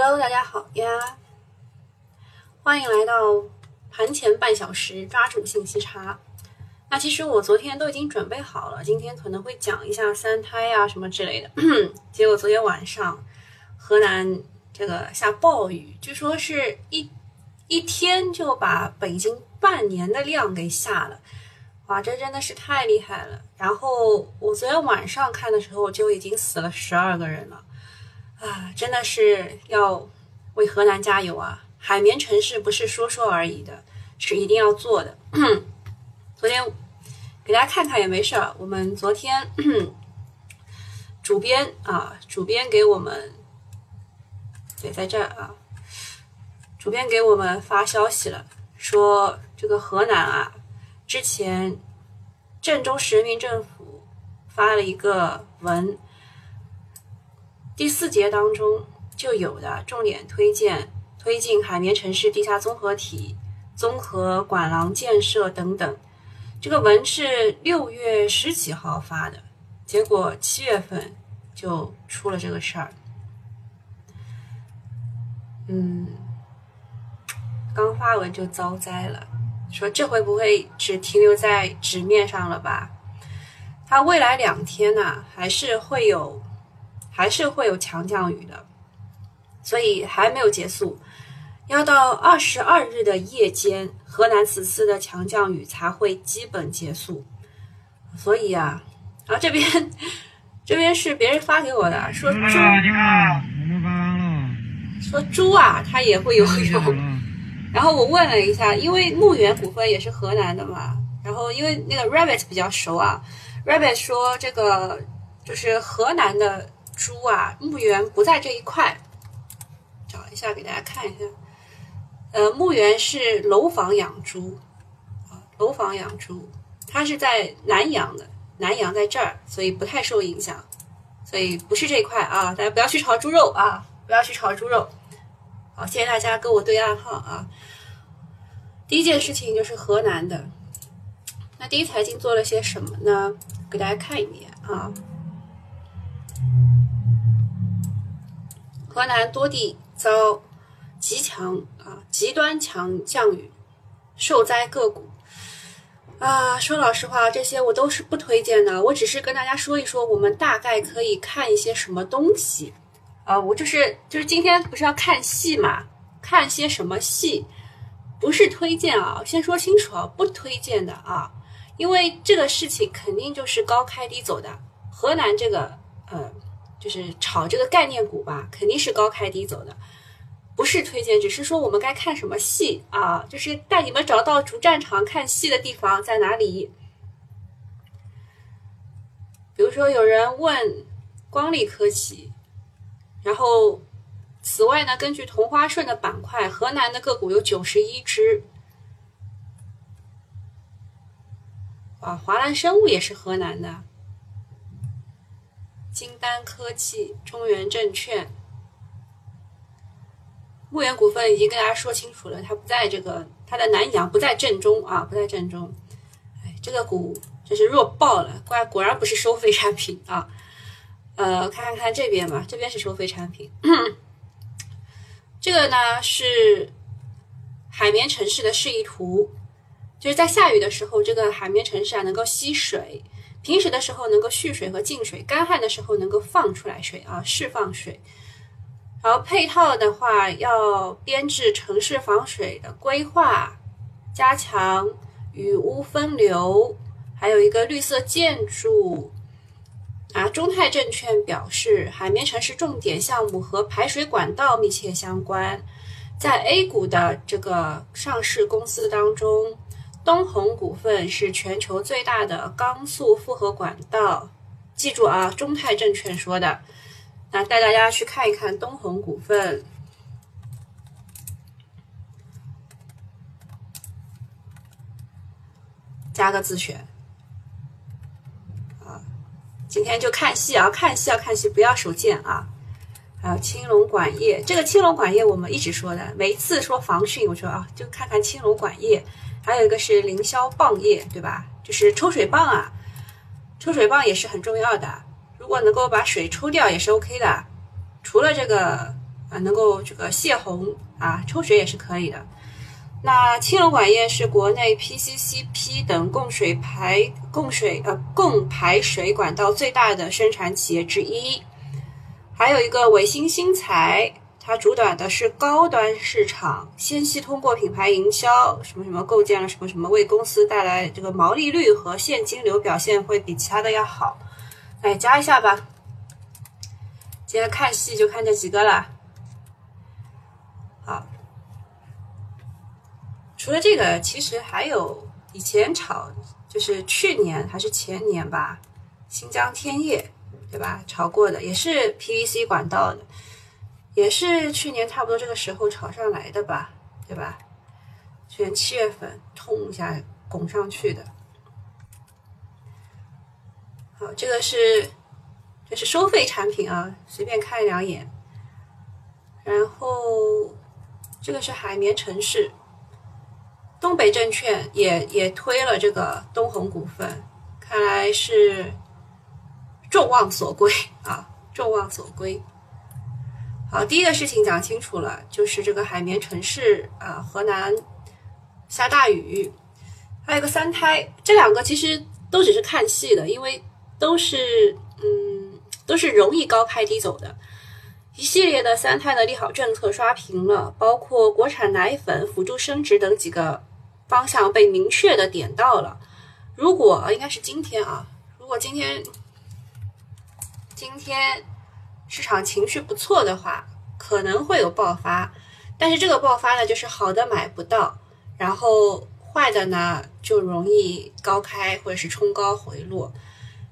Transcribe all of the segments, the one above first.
Hello，大家好呀，欢迎来到盘前半小时抓住信息差。那其实我昨天都已经准备好了，今天可能会讲一下三胎啊什么之类的。结果昨天晚上河南这个下暴雨，据说是一一天就把北京半年的量给下了，哇，这真的是太厉害了。然后我昨天晚上看的时候就已经死了十二个人了。啊，真的是要为河南加油啊！海绵城市不是说说而已的，是一定要做的。昨天给大家看看也没事儿，我们昨天 主编啊，主编给我们对，在这儿啊，主编给我们发消息了，说这个河南啊，之前郑州市人民政府发了一个文。第四节当中就有的重点推荐推进海绵城市地下综合体、综合管廊建设等等。这个文是六月十几号发的，结果七月份就出了这个事儿。嗯，刚发文就遭灾了，说这回不会只停留在纸面上了吧？它未来两天呢，还是会有。还是会有强降雨的，所以还没有结束，要到二十二日的夜间，河南此次的强降雨才会基本结束。所以啊，然后这边 这边是别人发给我的，说猪，说猪啊，它也会游泳。然后我问了一下，因为牧原股份也是河南的嘛，然后因为那个 Rabbit 比较熟啊，Rabbit 说这个就是河南的。猪啊，牧原不在这一块，找一下给大家看一下。呃，牧原是楼房养猪啊，楼房养猪，它是在南阳的，南阳在这儿，所以不太受影响，所以不是这一块啊，大家不要去炒猪肉啊，不要去炒猪肉。好，谢谢大家跟我对暗号啊。第一件事情就是河南的，那第一财经做了些什么呢？给大家看一眼啊。河南多地遭极强啊极端强降雨，受灾个股啊，说老实话，这些我都是不推荐的。我只是跟大家说一说，我们大概可以看一些什么东西啊。我就是就是今天不是要看戏嘛？看些什么戏？不是推荐啊，先说清楚啊，不推荐的啊，因为这个事情肯定就是高开低走的。河南这个呃。就是炒这个概念股吧，肯定是高开低走的，不是推荐，只是说我们该看什么戏啊？就是带你们找到主战场看戏的地方在哪里。比如说有人问光力科技，然后此外呢，根据同花顺的板块，河南的个股有九十一只，啊，华兰生物也是河南的。金丹科技、中原证券、牧原股份已经跟大家说清楚了，它不在这个，它的南阳不在正中啊，不在正中。哎，这个股真是弱爆了，怪果然不是收费产品啊。呃，看看看这边吧，这边是收费产品。这个呢是海绵城市的示意图，就是在下雨的时候，这个海绵城市啊能够吸水。平时的时候能够蓄水和进水，干旱的时候能够放出来水啊，释放水。然后配套的话，要编制城市防水的规划，加强雨污分流，还有一个绿色建筑。啊，中泰证券表示，海绵城市重点项目和排水管道密切相关，在 A 股的这个上市公司当中。东宏股份是全球最大的钢速复合管道，记住啊，中泰证券说的。那带大家去看一看东宏股份，加个自选。啊，今天就看戏啊，看戏要看戏，不要手贱啊。还有青龙管业，这个青龙管业我们一直说的，每一次说防汛，我说啊，就看看青龙管业。还有一个是凌霄棒业，对吧？就是抽水棒啊，抽水棒也是很重要的。如果能够把水抽掉，也是 OK 的。除了这个啊，能够这个泄洪啊，抽水也是可以的。那青龙管业是国内 PCCP 等供水排供水呃供排水管道最大的生产企业之一。还有一个伟星新材，它主打的是高端市场，先期通过品牌营销什么什么构建了什么什么，为公司带来这个毛利率和现金流表现会比其他的要好。哎，加一下吧。今天看戏就看这几个了。好。除了这个，其实还有以前炒，就是去年还是前年吧，新疆天业，对吧？炒过的也是 PVC 管道的，也是去年差不多这个时候炒上来的吧，对吧？去年七月份冲一下拱上去的。好，这个是这是收费产品啊，随便看两眼。然后这个是海绵城市。东北证券也也推了这个东恒股份，看来是众望所归啊，众望所归。好，第一个事情讲清楚了，就是这个海绵城市啊，河南下大雨，还有个三胎，这两个其实都只是看戏的，因为都是嗯都是容易高开低走的，一系列的三胎的利好政策刷屏了，包括国产奶粉辅助生殖等几个。方向被明确的点到了。如果应该是今天啊，如果今天今天市场情绪不错的话，可能会有爆发。但是这个爆发呢，就是好的买不到，然后坏的呢就容易高开或者是冲高回落。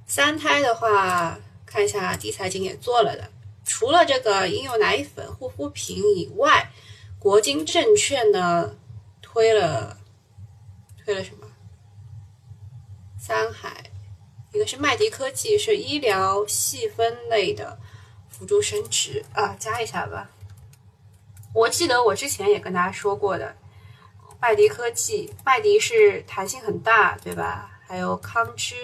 三胎的话，看一下第财经也做了的，除了这个婴幼奶粉、护肤品以外，国金证券呢推了。推了什么？三海，一个是麦迪科技，是医疗细分类的辅助生殖啊，加一下吧。我记得我之前也跟大家说过的，麦迪科技，麦迪是弹性很大，对吧？还有康芝，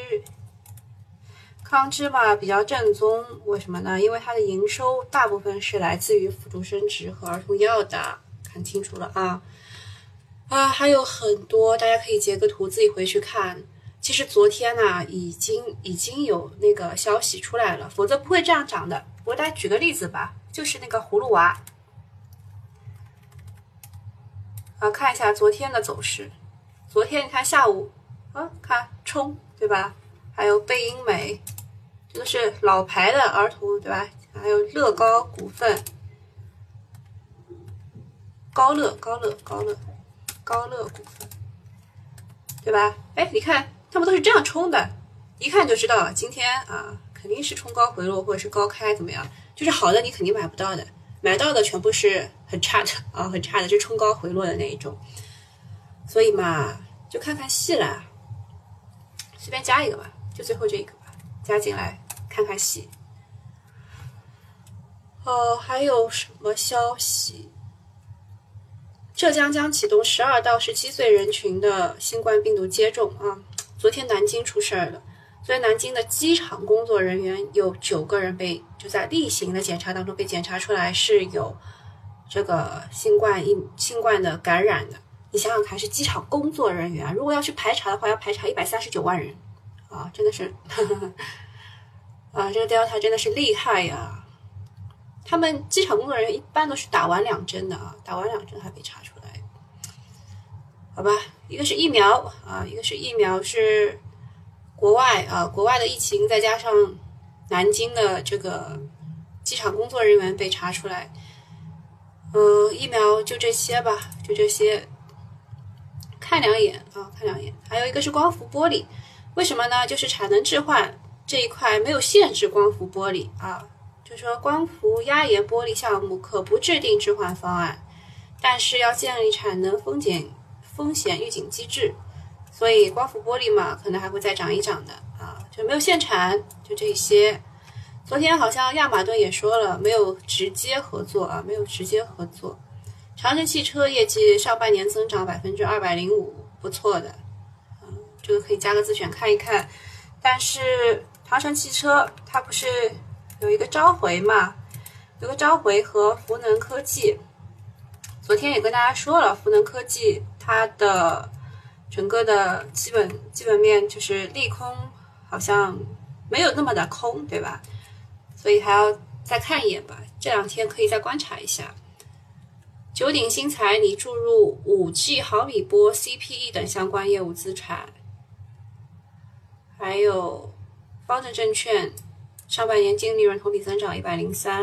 康芝吧比较正宗，为什么呢？因为它的营收大部分是来自于辅助生殖和儿童药的，看清楚了啊。啊，还有很多，大家可以截个图自己回去看。其实昨天呢，已经已经有那个消息出来了，否则不会这样涨的。我来举个例子吧，就是那个葫芦娃。啊，看一下昨天的走势。昨天你看下午，啊，看冲，对吧？还有贝因美，这个是老牌的儿童，对吧？还有乐高股份，高乐高乐高乐。高乐股份，对吧？哎，你看，他们都是这样冲的，一看就知道今天啊，肯定是冲高回落或者是高开，怎么样？就是好的你肯定买不到的，买到的全部是很差的 啊，很差的，就冲高回落的那一种。所以嘛，就看看戏了，随便加一个吧，就最后这一个吧，加进来看看戏。哦，还有什么消息？浙江将启动十二到十七岁人群的新冠病毒接种啊！昨天南京出事儿了，所以南京的机场工作人员有九个人被就在例行的检查当中被检查出来是有这个新冠疫新冠的感染的。你想想看，是机场工作人员，如果要去排查的话，要排查一百三十九万人啊！真的是 啊，这个 Delta 真的是厉害呀！他们机场工作人员一般都是打完两针的啊，打完两针还被查出来。好吧，一个是疫苗啊，一个是疫苗是国外啊，国外的疫情再加上南京的这个机场工作人员被查出来，呃，疫苗就这些吧，就这些，看两眼啊，看两眼。还有一个是光伏玻璃，为什么呢？就是产能置换这一块没有限制光伏玻璃啊，就说光伏压延玻璃项目可不制定置换方案，但是要建立产能风险。风险预警机制，所以光伏玻璃嘛，可能还会再涨一涨的啊，就没有限产，就这些。昨天好像亚马顿也说了，没有直接合作啊，没有直接合作。长城汽车业绩上半年增长百分之二百零五，不错的，嗯，这个可以加个自选看一看。但是长城汽车它不是有一个召回嘛？有个召回和福能科技。昨天也跟大家说了，福能科技它的整个的基本基本面就是利空，好像没有那么的空，对吧？所以还要再看一眼吧。这两天可以再观察一下。九鼎新材拟注入五 G 毫米波 CPE 等相关业务资产，还有方正证券上半年净利润同比增长一百零三，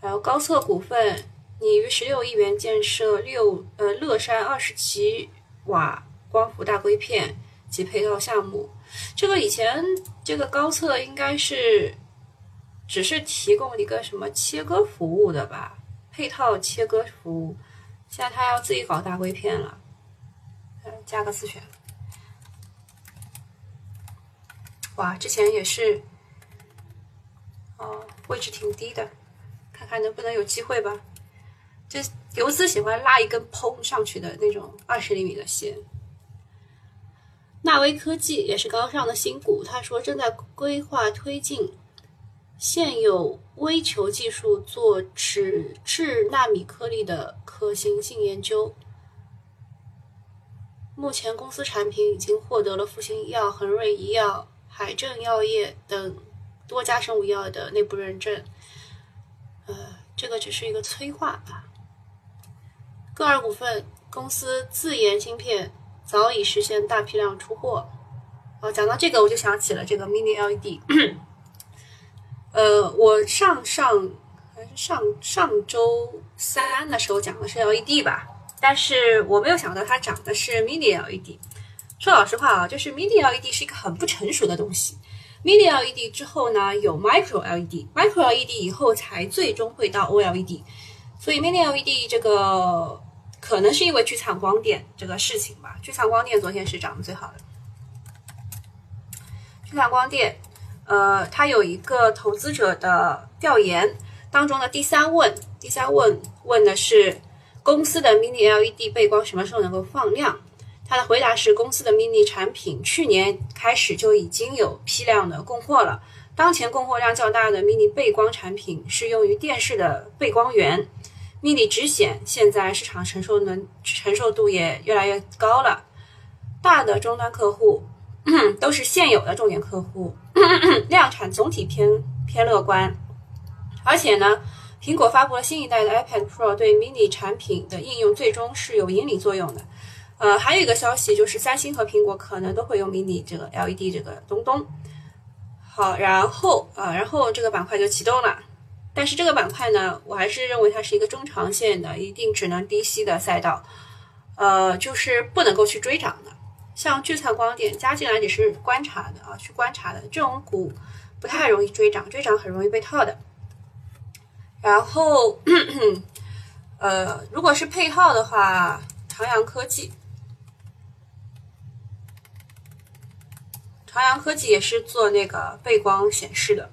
还有高策股份。拟于十六亿元建设六呃乐山二十七瓦光伏大硅片及配套项目。这个以前这个高测应该是只是提供一个什么切割服务的吧？配套切割服务，现在他要自己搞大硅片了。加个自选。哇，之前也是，哦，位置挺低的，看看能不能有机会吧。就游资喜欢拉一根砰上去的那种二十厘米的线。纳威科技也是高上的新股，他说正在规划推进现有微球技术做脂质纳米颗粒的可行性研究。目前公司产品已经获得了复星医药、恒瑞医药、海正药业等多家生物医药的内部认证。呃，这个只是一个催化吧。歌尔股份公司自研芯片早已实现大批量出货。哦，讲到这个，我就想起了这个 Mini LED。呃，我上上还是上上周三的时候讲的是 LED 吧，但是我没有想到它涨的是 Mini LED。说老实话啊，就是 Mini LED 是一个很不成熟的东西。Mini LED 之后呢，有 Micro LED，Micro LED 以后才最终会到 OLED。所以 Mini LED 这个。可能是因为聚灿光电这个事情吧，聚灿光电昨天是涨得最好的。聚灿光电，呃，它有一个投资者的调研当中的第三问，第三问问的是公司的 Mini LED 背光什么时候能够放量？他的回答是公司的 Mini 产品去年开始就已经有批量的供货了，当前供货量较大的 Mini 背光产品是用于电视的背光源。Mini 直显现在市场承受能承受度也越来越高了，大的终端客户都是现有的重点客户，量产总体偏偏乐观，而且呢，苹果发布了新一代的 iPad Pro，对 mini 产品的应用最终是有引领作用的。呃，还有一个消息就是三星和苹果可能都会用 mini 这个 LED 这个东东。好，然后啊，然后这个板块就启动了。但是这个板块呢，我还是认为它是一个中长线的，一定只能低吸的赛道，呃，就是不能够去追涨的。像聚灿光电加进来也是观察的啊，去观察的这种股不太容易追涨，追涨很容易被套的。然后，呃，如果是配套的话，长阳科技，长阳科技也是做那个背光显示的。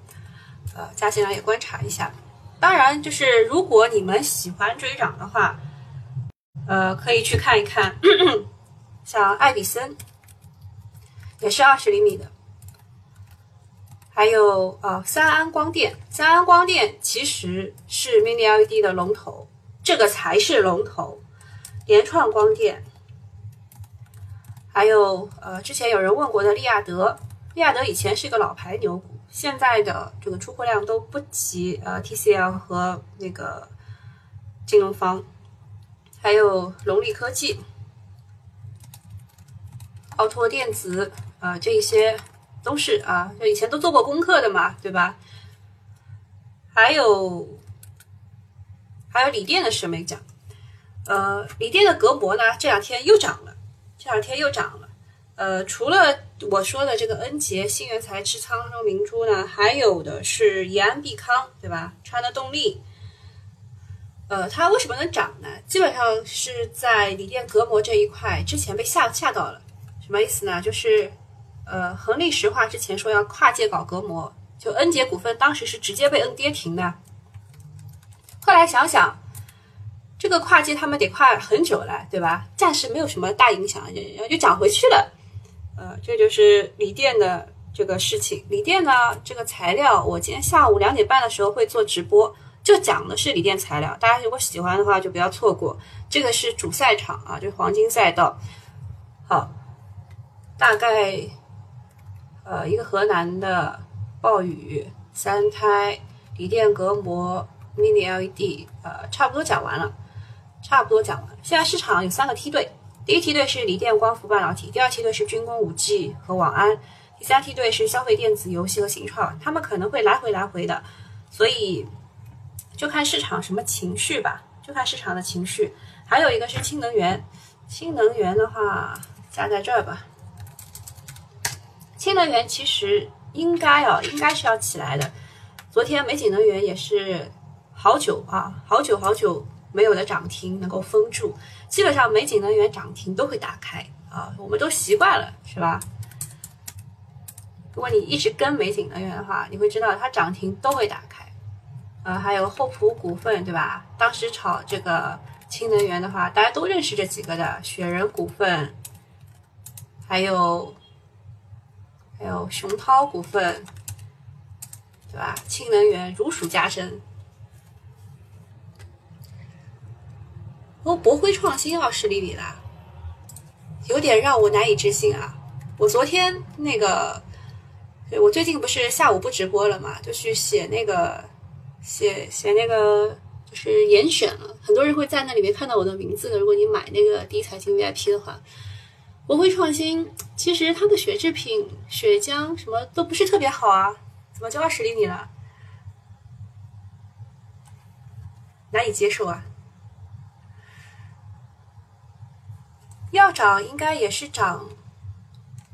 呃，加进来也观察一下。当然，就是如果你们喜欢追涨的话，呃，可以去看一看，像爱比森，也是二十厘米的。还有呃，三安光电，三安光电其实是 Mini LED 的龙头，这个才是龙头。联创光电，还有呃，之前有人问过的利亚德，利亚德以前是一个老牌牛股。现在的这个出货量都不及呃 TCL 和那个金融方，还有龙力科技、奥拓电子啊，这些都是啊，就以前都做过功课的嘛，对吧？还有还有锂电的事没讲，呃，锂电的隔膜呢，这两天又涨了，这两天又涨了，呃，除了。我说的这个恩捷、新元财、持仓中明珠呢，还有的是延安必康，对吧？川的动力，呃，它为什么能涨呢？基本上是在锂电隔膜这一块之前被吓吓到了，什么意思呢？就是呃，恒力石化之前说要跨界搞隔膜，就恩捷股份当时是直接被摁跌停的。后来想想，这个跨界他们得跨很久了，对吧？暂时没有什么大影响，然后就涨回去了。呃，这就是锂电的这个事情。锂电呢，这个材料，我今天下午两点半的时候会做直播，就讲的是锂电材料。大家如果喜欢的话，就不要错过。这个是主赛场啊，就是黄金赛道。好，大概呃一个河南的暴雨三胎锂电隔膜 mini LED，呃差不多讲完了，差不多讲完。现在市场有三个梯队，第一梯队是锂电光伏半导体，第二梯队是军工五 G 和网安。第三梯队是消费电子、游戏和新创，他们可能会来回来回的，所以就看市场什么情绪吧，就看市场的情绪。还有一个是氢能源，氢能源的话加在这儿吧。氢能源其实应该啊，应该是要起来的。昨天美景能源也是好久啊，好久好久没有的涨停能够封住，基本上美景能源涨停都会打开啊，我们都习惯了，是吧？如果你一直跟美景能源的话，你会知道它涨停都会打开。呃，还有厚朴股份，对吧？当时炒这个氢能源的话，大家都认识这几个的，雪人股份，还有还有熊涛股份，对吧？氢能源如数家珍。哦，博辉创新要市里里啦，有点让我难以置信啊！我昨天那个。我最近不是下午不直播了嘛，就去写那个，写写那个，就是严选了。很多人会在那里面看到我的名字的。如果你买那个第一财经 VIP 的话，博辉创新其实它的血制品、血浆什么都不是特别好啊，怎么就二十厘米了？难以接受啊！要涨应该也是涨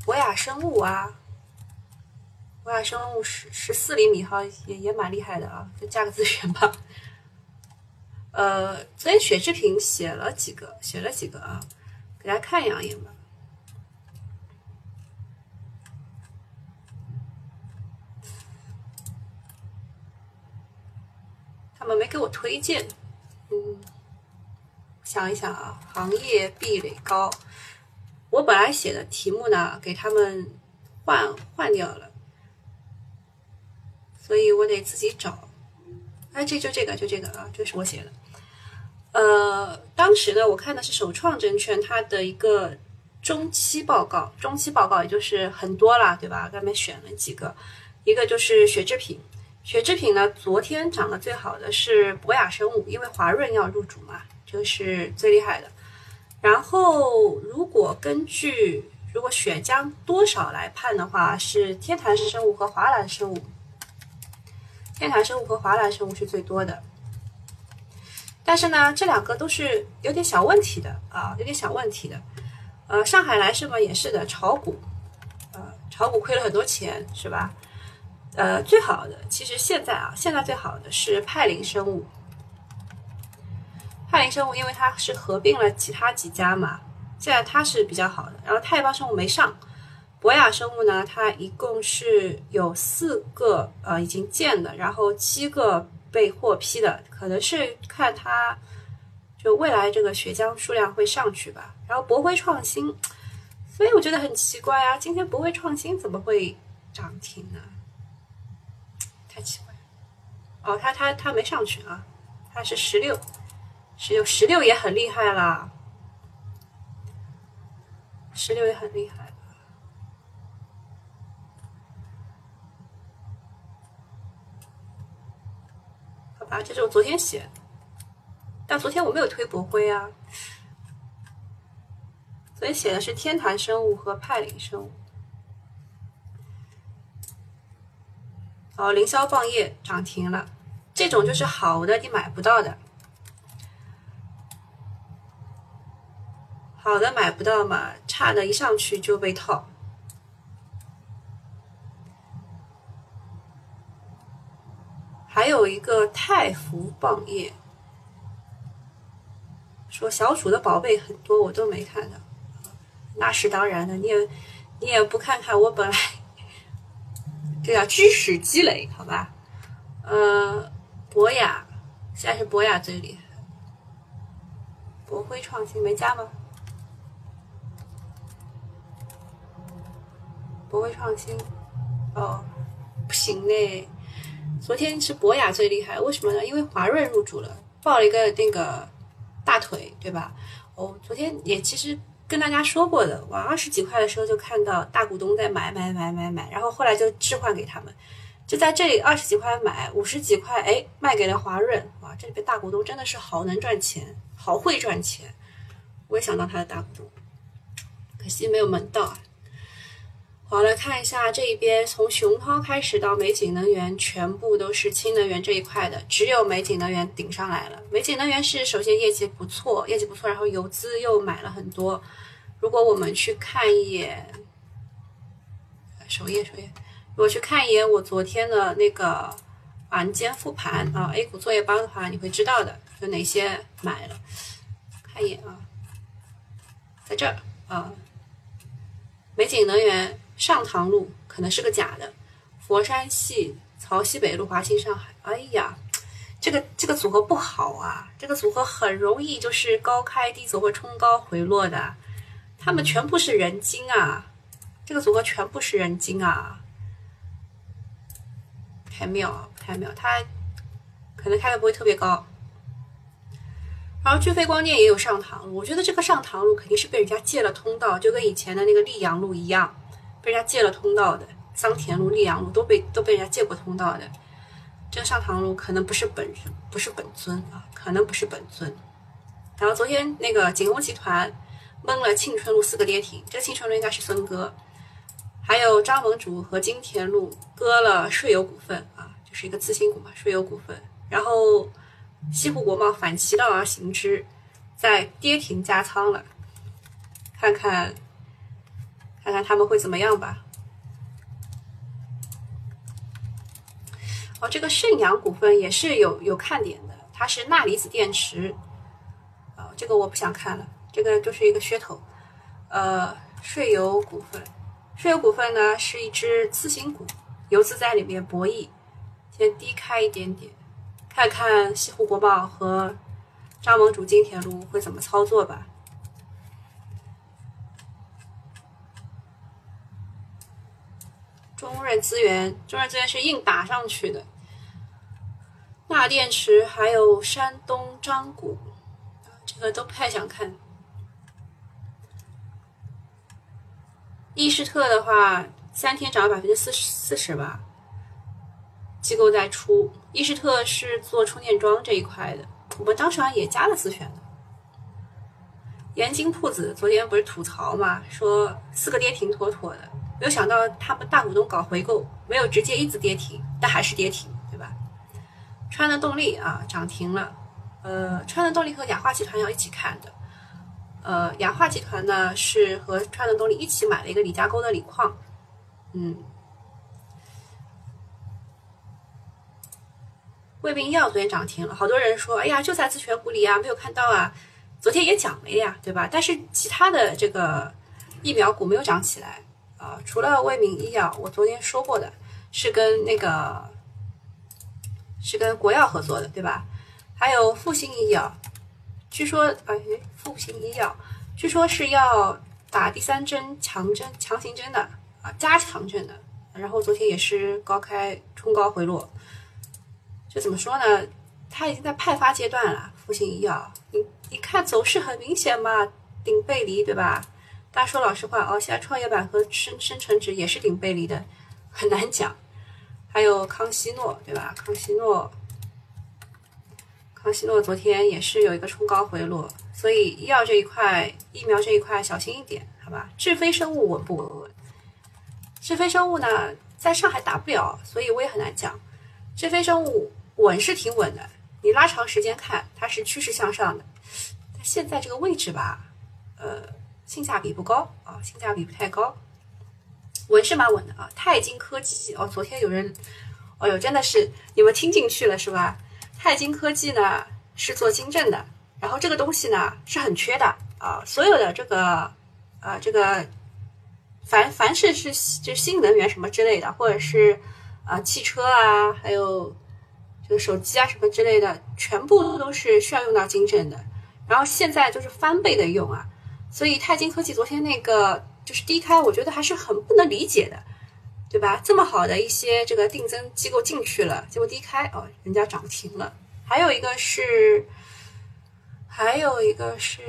博雅生物啊。博雅生物十十四厘米哈，也也蛮厉害的啊，就加个自选吧。呃，昨天雪制品写了几个，写了几个啊，给大家看两眼吧。他们没给我推荐，嗯，想一想啊，行业壁垒高。我本来写的题目呢，给他们换换掉了。所以我得自己找，哎，这就这个，就这个啊，这是我写的。呃，当时呢，我看的是首创证券它的一个中期报告，中期报告也就是很多啦，对吧？上面选了几个，一个就是血制品，血制品呢，昨天涨得最好的是博雅生物，因为华润要入主嘛，这个是最厉害的。然后如果根据如果血浆多少来判的话，是天坛生物和华兰生物。天坛生物和华兰生物是最多的，但是呢，这两个都是有点小问题的啊，有点小问题的。呃，上海来什么也是的，炒股，呃，炒股亏了很多钱，是吧？呃，最好的其实现在啊，现在最好的是派林生物。泰林生物因为它是合并了其他几家嘛，现在它是比较好的。然后泰邦生物没上。博雅生物呢，它一共是有四个呃已经建的，然后七个被获批的，可能是看它就未来这个血浆数量会上去吧。然后博辉创新，所以我觉得很奇怪啊，今天博辉创新怎么会涨停呢？太奇怪。哦，它它它没上去啊，它是十六，十六十六也很厉害啦，十六也很厉害。啊，这是我昨天写的，但昨天我没有推博辉啊。昨天写的是天坛生物和派林生物。哦，凌霄棒业涨停了，这种就是好的，你买不到的，好的买不到嘛，差的一上去就被套。还有一个太福棒业，说小鼠的宝贝很多，我都没看到。那是当然的，你也你也不看看我本来，这叫知识积累，好吧？呃，博雅现在是博雅最厉害，博辉创新没加吗？博辉创新，哦，不行嘞。昨天是博雅最厉害，为什么呢？因为华润入主了，抱了一个那个大腿，对吧？哦，昨天也其实跟大家说过的，往二十几块的时候就看到大股东在买买买买买，然后后来就置换给他们，就在这里二十几块买，五十几块哎卖给了华润，哇，这里边大股东真的是好能赚钱，好会赚钱，我也想当他的大股东，可惜没有门道啊。好，来看一下这一边，从熊涛开始到美景能源，全部都是氢能源这一块的，只有美景能源顶上来了。美景能源是首先业绩不错，业绩不错，然后游资又买了很多。如果我们去看一眼首页，首页，如果去看一眼我昨天的那个晚间复盘啊，A 股作业帮的话，你会知道的，有哪些买了。看一眼啊，在这儿啊，美景能源。上塘路可能是个假的，佛山系、曹溪北路、华兴上海，哎呀，这个这个组合不好啊，这个组合很容易就是高开低走或冲高回落的，他们全部是人精啊，这个组合全部是人精啊，太妙，太妙，它可能开的不会特别高，然后巨飞光电也有上塘路，我觉得这个上塘路肯定是被人家借了通道，就跟以前的那个溧阳路一样。被人家借了通道的，桑田路、溧阳路都被都被人家借过通道的，这个上塘路可能不是本不是本尊啊，可能不是本尊。然后昨天那个锦宏集团蒙了庆春路四个跌停，这个庆春路应该是孙哥，还有张盟主和金田路割了税友股份啊，就是一个次新股嘛，税友股份。然后西湖国贸反其道而行之，在跌停加仓了，看看。看看他们会怎么样吧。哦，这个盛阳股份也是有有看点的，它是钠离子电池。哦，这个我不想看了，这个就是一个噱头。呃，税油股份，税油股份呢是一只次新股，游资在里面博弈，先低开一点点，看看西湖国贸和张盟主金田路会怎么操作吧。中润资源，中润资源是硬打上去的。钠电池还有山东张谷，这个都不太想看。易士特的话，三天涨了百分之四十四十吧。机构在出，易士特是做充电桩这一块的，我们当时好像也加了自选的。盐津铺子昨天不是吐槽嘛，说四个跌停妥妥的。没有想到他们大股东搞回购，没有直接一字跌停，但还是跌停，对吧？川能动力啊涨停了，呃，川能动力和雅化集团要一起看的，呃，雅化集团呢是和川能动力一起买了一个李家沟的锂矿，嗯，胃病医药昨天涨停了，好多人说，哎呀，就在自选股里啊，没有看到啊，昨天也讲了呀，对吧？但是其他的这个疫苗股没有涨起来。啊，除了卫明医药，我昨天说过的是跟那个是跟国药合作的，对吧？还有复星医药，据说哎，复星医药据说是要打第三针强针强行针的啊，加强针的。然后昨天也是高开冲高回落，这怎么说呢？它已经在派发阶段了。复星医药，你你看走势很明显嘛，顶背离，对吧？大家说老实话哦，现在创业板和深深成指也是顶背离的，很难讲。还有康希诺，对吧？康希诺，康希诺昨天也是有一个冲高回落，所以医药这一块、疫苗这一块小心一点，好吧？智飞生物稳不稳？稳？智飞生物呢，在上海打不了，所以我也很难讲。智飞生物稳是挺稳的，你拉长时间看，它是趋势向上的。但现在这个位置吧，呃。性价比不高啊，性价比不太高，稳是蛮稳的啊。泰晶科技哦，昨天有人，哦哟，真的是你们听进去了是吧？泰晶科技呢是做金正的，然后这个东西呢是很缺的啊。所有的这个啊这个凡凡是是就新能源什么之类的，或者是啊汽车啊，还有这个手机啊什么之类的，全部都是需要用到金正的。然后现在就是翻倍的用啊。所以泰晶科技昨天那个就是低开，我觉得还是很不能理解的。对吧？这么好的一些这个定增机构进去了，结果低开哦，人家涨停了。还有一个是，还有一个是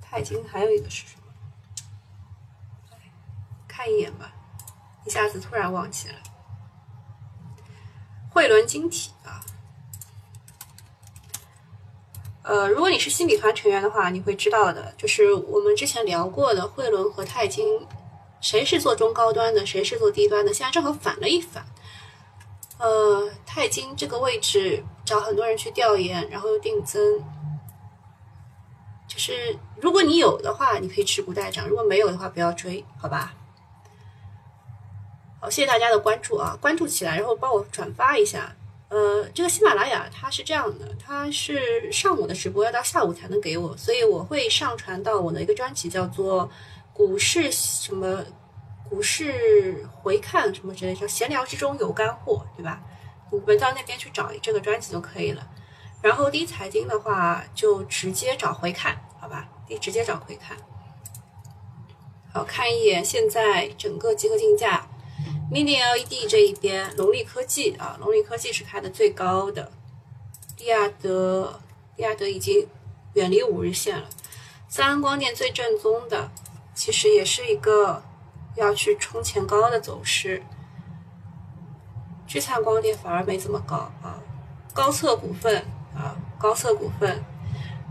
钛金，还有一个是什么？看一眼吧，一下子突然忘记了。汇伦晶体啊，呃，如果你是新米团成员的话，你会知道的，就是我们之前聊过的汇伦和钛金，谁是做中高端的，谁是做低端的，现在正好反了一反。呃，钛金这个位置找很多人去调研，然后又定增，就是如果你有的话，你可以持股待涨；如果没有的话，不要追，好吧？好，谢谢大家的关注啊，关注起来，然后帮我转发一下。呃，这个喜马拉雅它是这样的，它是上午的直播要到下午才能给我，所以我会上传到我的一个专辑，叫做“股市什么股市回看什么之类，叫闲聊之中有干货，对吧？你们到那边去找这个专辑就可以了。然后第一财经的话，就直接找回看，好吧？你直接找回看。好看一眼现在整个集合竞价。Mini LED 这一边，龙力科技啊，龙力科技是开的最高的。利亚德，利亚德已经远离五日线了。三安光电最正宗的，其实也是一个要去冲前高的走势。聚灿光电反而没怎么高啊。高策股份啊，高策股份，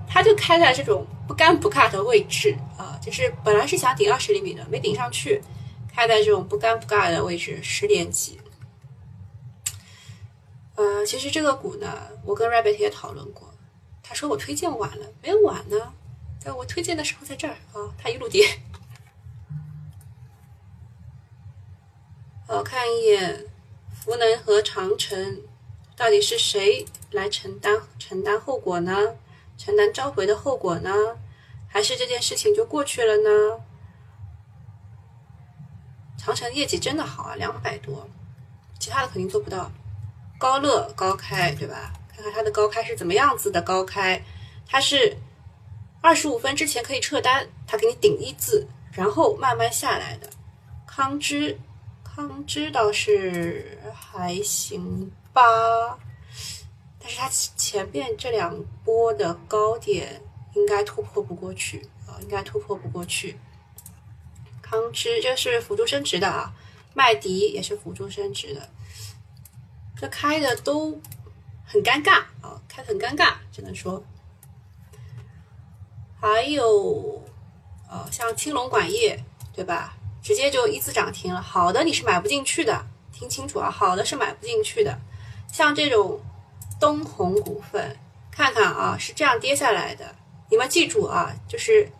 它就开在这种不干不尬的位置啊，就是本来是想顶二十厘米的，没顶上去。开在这种不尴不尬的位置，十点几。呃，其实这个股呢，我跟 Rabbit 也讨论过，他说我推荐晚了，没有晚呢，在我推荐的时候在这儿啊，它一路跌。好看一眼，福能和长城，到底是谁来承担承担后果呢？承担召回的后果呢？还是这件事情就过去了呢？长城业绩真的好啊，两百多，其他的肯定做不到。高乐高开对吧？看看它的高开是怎么样子的高开，它是二十五分之前可以撤单，它给你顶一字，然后慢慢下来的。康芝，康芝倒是还行吧，但是它前面这两波的高点应该突破不过去啊，应该突破不过去。康芝这是辅助生殖的啊，麦迪也是辅助生殖的，这开的都很尴尬啊，开的很尴尬，只能说。还有呃，像青龙管业对吧？直接就一字涨停了，好的你是买不进去的，听清楚啊，好的是买不进去的。像这种东红股份，看看啊，是这样跌下来的，你们记住啊，就是。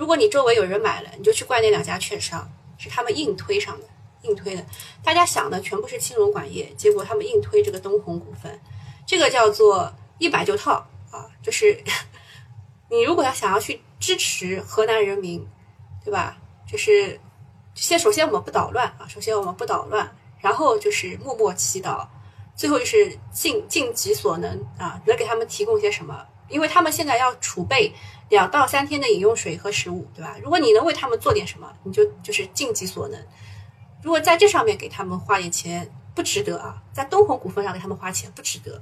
如果你周围有人买了，你就去怪那两家券商，是他们硬推上的，硬推的。大家想的全部是青龙管业，结果他们硬推这个东红股份，这个叫做一买就套啊！就是 你如果要想要去支持河南人民，对吧？就是先首先我们不捣乱啊，首先我们不捣乱，然后就是默默祈祷，最后就是尽尽己所能啊，能给他们提供些什么？因为他们现在要储备。两到三天的饮用水和食物，对吧？如果你能为他们做点什么，你就就是尽己所能。如果在这上面给他们花点钱，不值得啊！在东红股份上给他们花钱，不值得。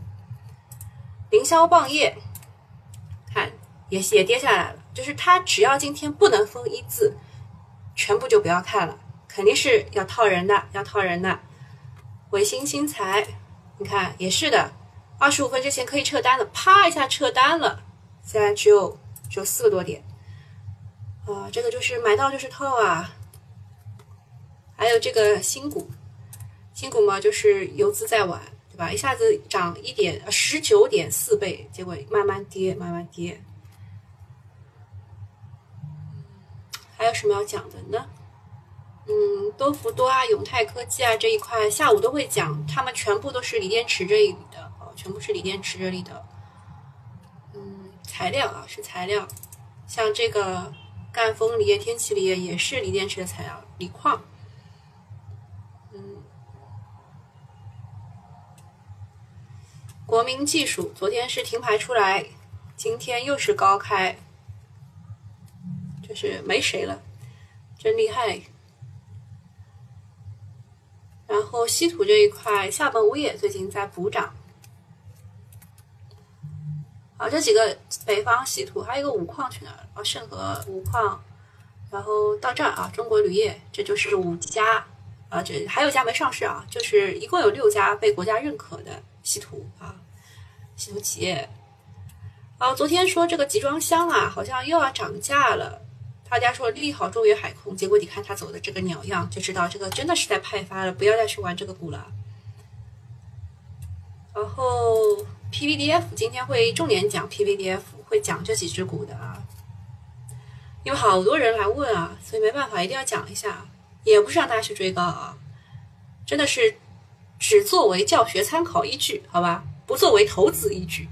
凌霄棒业，看也也跌下来了，就是它只要今天不能封一字，全部就不要看了，肯定是要套人的，要套人的。伟星新材，你看也是的，二十五分之前可以撤单的，啪一下撤单了，现在只有。只有四个多点，啊，这个就是买到就是套啊。还有这个新股，新股嘛，就是游资在玩，对吧？一下子涨一点，呃，十九点四倍，结果慢慢跌，慢慢跌。还有什么要讲的呢？嗯，多福多啊，永泰科技啊这一块，下午都会讲，他们全部都是锂电池这里的，哦，全部是锂电池这里的。材料啊，是材料，像这个赣锋锂业、天齐锂业也是锂电池的材料，锂矿。嗯，国民技术昨天是停牌出来，今天又是高开，就是没谁了，真厉害。然后稀土这一块，厦门钨业最近在补涨。啊，这几个北方稀土，还有一个五矿去哪了？啊，盛和五矿，然后到这儿啊，中国铝业，这就是五家。啊，这还有家没上市啊，就是一共有六家被国家认可的稀土啊，稀土企业。啊，昨天说这个集装箱啊，好像又要涨价了，大家说利好中原海控，结果你看它走的这个鸟样，就知道这个真的是在派发了，不要再去玩这个股了。然后 PVDF 今天会重点讲 PVDF，会讲这几只股的啊，因为好多人来问啊，所以没办法，一定要讲一下。也不是让大家去追高啊，真的是只作为教学参考依据，好吧？不作为投资依据。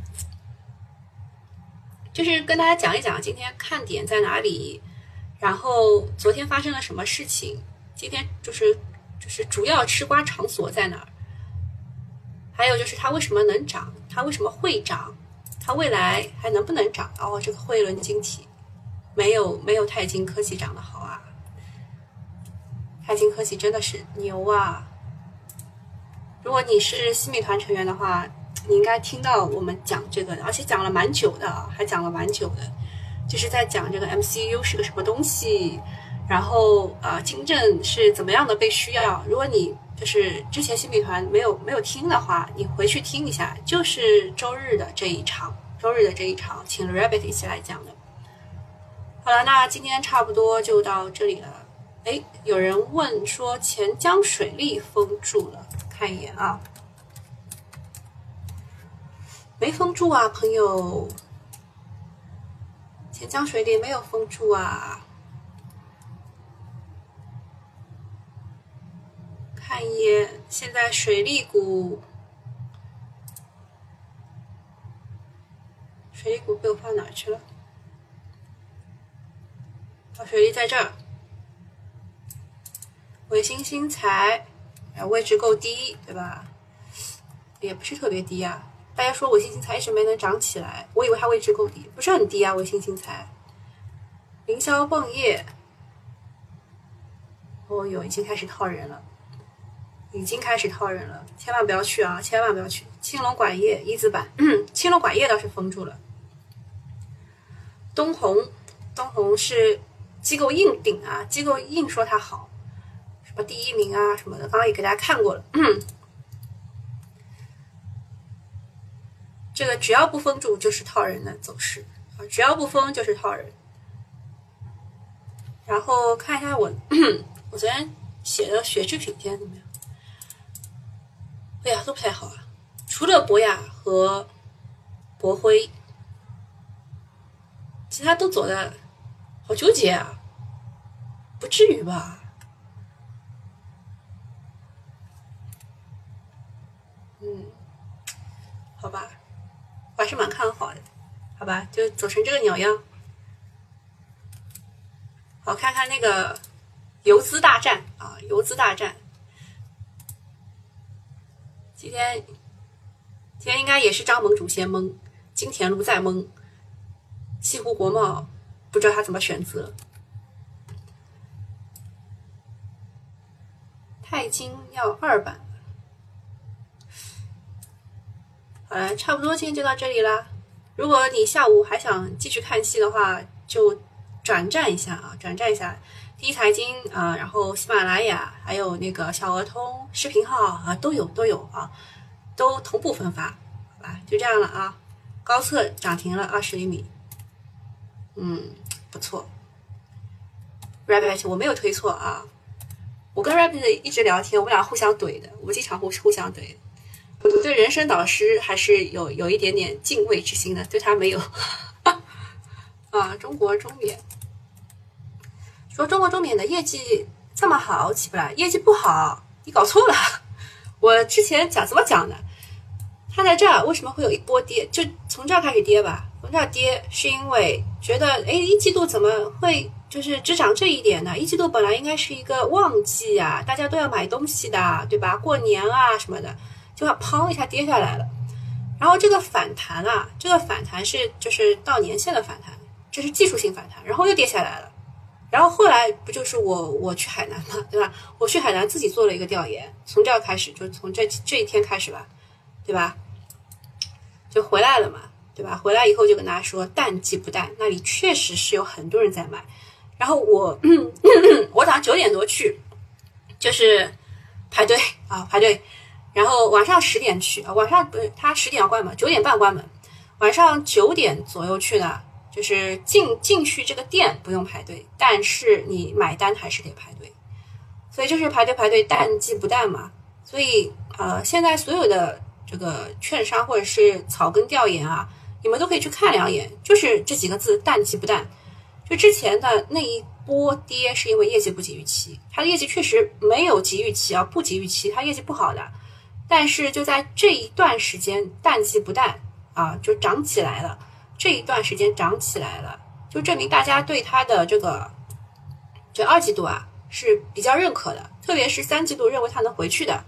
就是跟大家讲一讲今天看点在哪里，然后昨天发生了什么事情，今天就是就是主要吃瓜场所在哪儿，还有就是它为什么能涨，它为什么会涨，它未来还能不能涨？哦，这个汇伦晶体没有没有钛金科技涨得好啊。泰金科技真的是牛啊！如果你是新美团成员的话，你应该听到我们讲这个，而且讲了蛮久的，还讲了蛮久的，就是在讲这个 MCU 是个什么东西，然后啊，金正是怎么样的被需要。如果你就是之前新美团没有没有听的话，你回去听一下，就是周日的这一场，周日的这一场，请 Rabbit 一起来讲的。好了，那今天差不多就到这里了。哎，有人问说钱江水利封住了，看一眼啊，没封住啊，朋友，钱江水利没有封住啊，看一眼，现在水利股，水利股被我放哪去了？啊，水利在这儿。维新新材，啊，位置够低，对吧？也不是特别低啊。大家说维新新材一直没能涨起来，我以为它位置够低，不是很低啊。维新新材，凌霄泵业，哦哟，已经开始套人了，已经开始套人了，千万不要去啊，千万不要去。青龙管业一字板，青龙管业倒是封住了。东红，东红是机构硬顶啊，机构硬说它好。什么第一名啊什么的，刚刚也给大家看过了。这个只要不封住就是套人的走势啊，只要不封就是套人。然后看一下我 我昨天写的学制品今天怎么样？哎呀，都不太好啊，除了博雅和博辉，其他都走的好纠结啊，不至于吧？嗯好吧，我还是蛮看好的，好吧，就走成这个鸟样。好，看看那个游资大战啊，游资大战，今天今天应该也是张盟主先懵，金田路再懵，西湖国贸不知道他怎么选择，钛金要二板。好了，差不多今天就到这里啦。如果你下午还想继续看戏的话，就转战一下啊，转战一下第一财经啊，然后喜马拉雅，还有那个小鹅通视频号啊，都有都有啊，都同步分发，好吧？就这样了啊。高测涨停了二十厘米，嗯，不错。Rabbit，我没有推错啊，我跟 Rabbit 一直聊天，我们俩互相怼的，我们经常互互相怼。我对人生导师还是有有一点点敬畏之心的，对他没有。啊，中国中免说中国中免的业绩这么好起不来，业绩不好，你搞错了。我之前讲怎么讲的？它在这儿为什么会有一波跌？就从这儿开始跌吧，从这儿跌是因为觉得，哎，一季度怎么会就是只涨这一点呢？一季度本来应该是一个旺季啊，大家都要买东西的，对吧？过年啊什么的。就要砰一下跌下来了，然后这个反弹啊，这个反弹是就是到年线的反弹，这是技术性反弹，然后又跌下来了，然后后来不就是我我去海南嘛，对吧？我去海南自己做了一个调研，从这儿开始，就从这这一天开始吧，对吧？就回来了嘛，对吧？回来以后就跟大家说，淡季不淡，那里确实是有很多人在买。然后我 我早上九点多去，就是排队啊排队，然后晚上十点去啊，晚上不是他十点要关门，九点半关门，晚上九点左右去的。就是进进去这个店不用排队，但是你买单还是得排队，所以就是排队排队，淡季不淡嘛。所以呃，现在所有的这个券商或者是草根调研啊，你们都可以去看两眼，就是这几个字：淡季不淡。就之前的那一波跌，是因为业绩不及预期，它的业绩确实没有及预期啊，不及预期，它业绩不好的。但是就在这一段时间，淡季不淡啊，就涨起来了。这一段时间涨起来了，就证明大家对它的这个这二季度啊是比较认可的，特别是三季度认为它能回去的，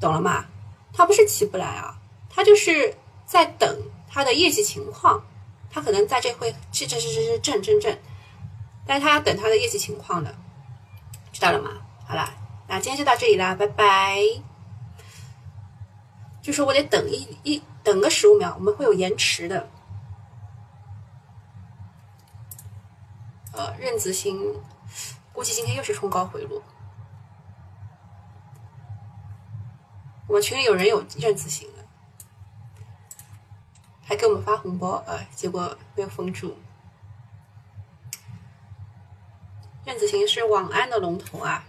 懂了吗？它不是起不来啊，它就是在等它的业绩情况，它可能在这会这这这这这震震震，但是它要等它的业绩情况的，知道了吗？好了，那今天就到这里啦，拜拜。就说我得等一一等个十五秒，我们会有延迟的。呃，任子行估计今天又是冲高回落。我们群里有人有任子行的，还给我们发红包，呃，结果没有封住。任子行是网安的龙头啊！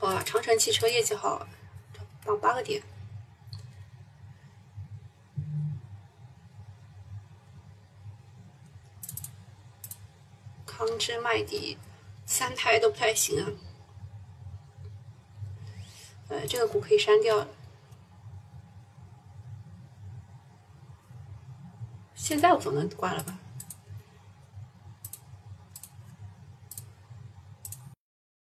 哇，长城汽车业绩好，涨八个点。康芝麦迪三胎都不太行啊，呃，这个股可以删掉了。现在我总能挂了吧？